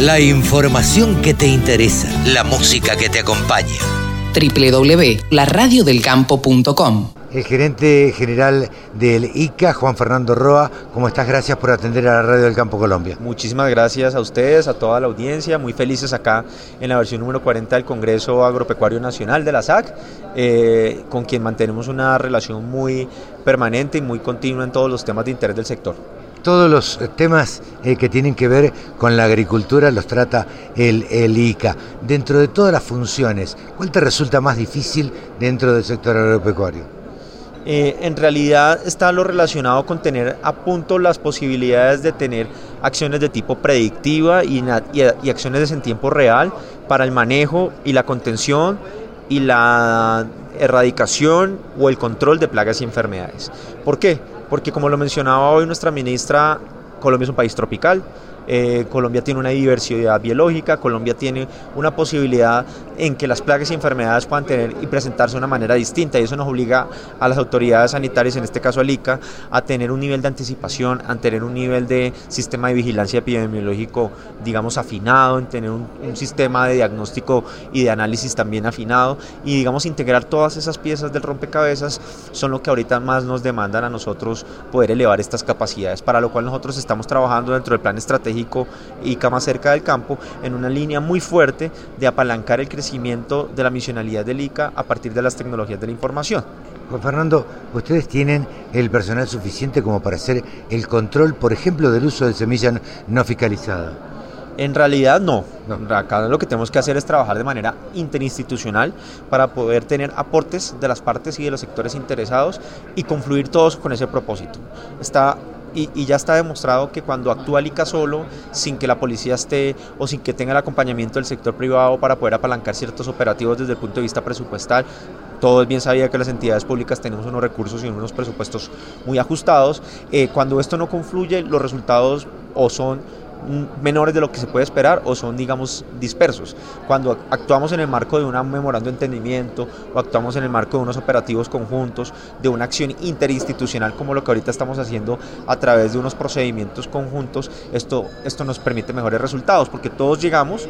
La información que te interesa, la música que te acompaña. www.laradiodelcampo.com El gerente general del ICA, Juan Fernando Roa, ¿cómo estás? Gracias por atender a la Radio del Campo Colombia. Muchísimas gracias a ustedes, a toda la audiencia, muy felices acá en la versión número 40 del Congreso Agropecuario Nacional de la SAC, eh, con quien mantenemos una relación muy permanente y muy continua en todos los temas de interés del sector todos los temas eh, que tienen que ver con la agricultura los trata el, ICA. Dentro de todas las funciones, ¿cuál te resulta más difícil dentro del sector agropecuario? Eh, en realidad está lo relacionado con tener a punto las posibilidades de tener acciones de tipo predictiva y, y, y acciones en tiempo real para el manejo y la contención y la erradicación o el control de plagas y enfermedades. ¿Por qué? Porque como lo mencionaba hoy nuestra ministra, Colombia es un país tropical, eh, Colombia tiene una diversidad biológica, Colombia tiene una posibilidad en que las plagas y enfermedades puedan tener y presentarse de una manera distinta. Y eso nos obliga a las autoridades sanitarias, en este caso al ICA, a tener un nivel de anticipación, a tener un nivel de sistema de vigilancia epidemiológico, digamos, afinado, en tener un, un sistema de diagnóstico y de análisis también afinado. Y, digamos, integrar todas esas piezas del rompecabezas son lo que ahorita más nos demandan a nosotros poder elevar estas capacidades, para lo cual nosotros estamos trabajando dentro del plan estratégico ICA más cerca del campo en una línea muy fuerte de apalancar el crecimiento de la misionalidad del ICA a partir de las tecnologías de la información. Juan Fernando, ¿ustedes tienen el personal suficiente como para hacer el control, por ejemplo, del uso de semilla no fiscalizada? En realidad no. no. Acá lo que tenemos que hacer es trabajar de manera interinstitucional para poder tener aportes de las partes y de los sectores interesados y confluir todos con ese propósito. Está y, y, ya está demostrado que cuando actúa el ICA solo, sin que la policía esté o sin que tenga el acompañamiento del sector privado para poder apalancar ciertos operativos desde el punto de vista presupuestal, todo es bien sabido que las entidades públicas tenemos unos recursos y unos presupuestos muy ajustados. Eh, cuando esto no confluye, los resultados o son menores de lo que se puede esperar o son, digamos, dispersos. Cuando actuamos en el marco de un memorando de entendimiento o actuamos en el marco de unos operativos conjuntos, de una acción interinstitucional como lo que ahorita estamos haciendo a través de unos procedimientos conjuntos, esto, esto nos permite mejores resultados porque todos llegamos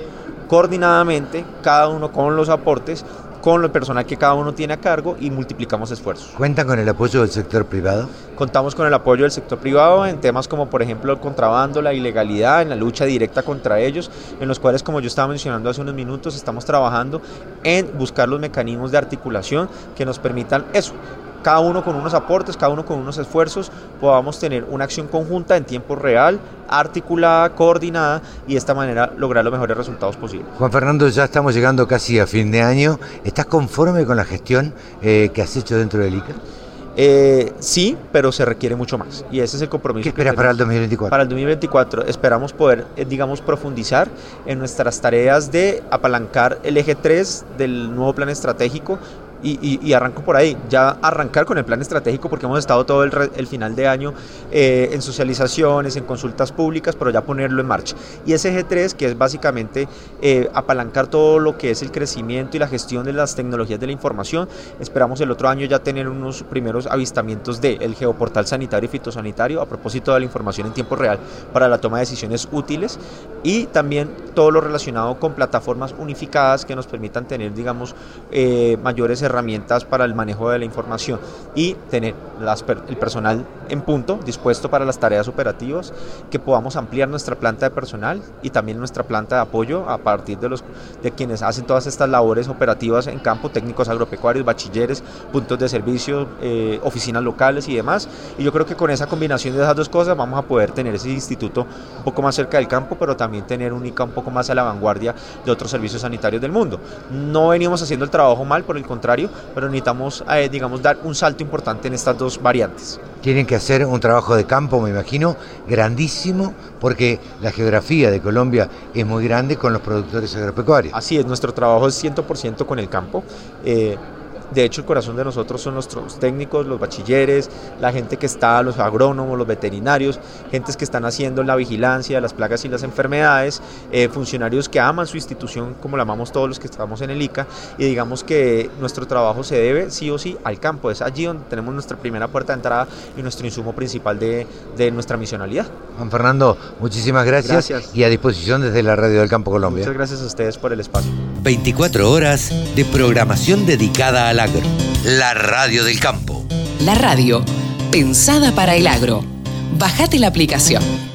coordinadamente, cada uno con los aportes con el personal que cada uno tiene a cargo y multiplicamos esfuerzos. ¿Cuentan con el apoyo del sector privado? Contamos con el apoyo del sector privado en temas como por ejemplo el contrabando, la ilegalidad, en la lucha directa contra ellos, en los cuales como yo estaba mencionando hace unos minutos estamos trabajando en buscar los mecanismos de articulación que nos permitan eso, cada uno con unos aportes, cada uno con unos esfuerzos, podamos tener una acción conjunta en tiempo real, articulada, coordinada y de esta manera lograr los mejores resultados posibles. Juan Fernando, ya estamos llegando casi a fin de año. ¿Estás conforme con la gestión eh, que has hecho dentro del ICA? Eh, sí, pero se requiere mucho más. Y ese es el compromiso. ¿Qué esperas para el 2024? Para el 2024 esperamos poder, eh, digamos, profundizar en nuestras tareas de apalancar el eje 3 del nuevo plan estratégico, y, arranco por ahí, ya arrancar con el plan estratégico porque hemos estado todo el, el final de año eh, en socializaciones, en consultas públicas, pero ya ponerlo en marcha. Y ese G3, que es básicamente eh, apalancar todo lo que es el crecimiento y la gestión de las tecnologías de la información, esperamos el otro año ya tener unos primeros avistamientos del el geoportal sanitario y fitosanitario a propósito de la información en tiempo real para la toma de decisiones útiles y también todo lo relacionado con plataformas unificadas que nos permitan tener, digamos, eh, mayores herramientas para el manejo de la información y tener el personal en punto, dispuesto para las tareas operativas, que podamos ampliar nuestra planta de personal y también nuestra planta de apoyo a partir de, los, de quienes hacen todas estas labores operativas en campo, técnicos agropecuarios, bachilleres, puntos de servicio, eh, oficinas locales y demás. Y yo creo que con esa combinación de esas dos cosas vamos a poder tener ese instituto un poco más cerca del campo, pero también tener un ICA un poco más a la vanguardia de otros servicios sanitarios del mundo. No venimos haciendo el trabajo mal, por el contrario, pero necesitamos, eh, digamos, dar un salto importante en estas dos variantes. Tienen que hacer un trabajo de campo, me imagino, grandísimo, porque la geografía de Colombia es muy grande con los productores agropecuarios. Así es, nuestro trabajo es 100% con el campo. Eh, De hecho, el corazón de nosotros son nuestros técnicos, los bachilleres, la gente que está, los agrónomos, los veterinarios, gentes que están haciendo la vigilancia de las plagas y las enfermedades, eh, funcionarios que aman su institución como la amamos todos los que estamos en el ICA y digamos que nuestro trabajo se debe sí o sí al campo. Es allí donde tenemos nuestra primera puerta de entrada y nuestro insumo principal de, de nuestra misionalidad. Juan Fernando, muchísimas gracias, gracias, y a disposición desde la Radio del Campo Colombia. Muchas gracias a ustedes por el espacio. 24 horas de programación dedicada La Radio del Campo. La radio, pensada para el agro. Bajate la aplicación.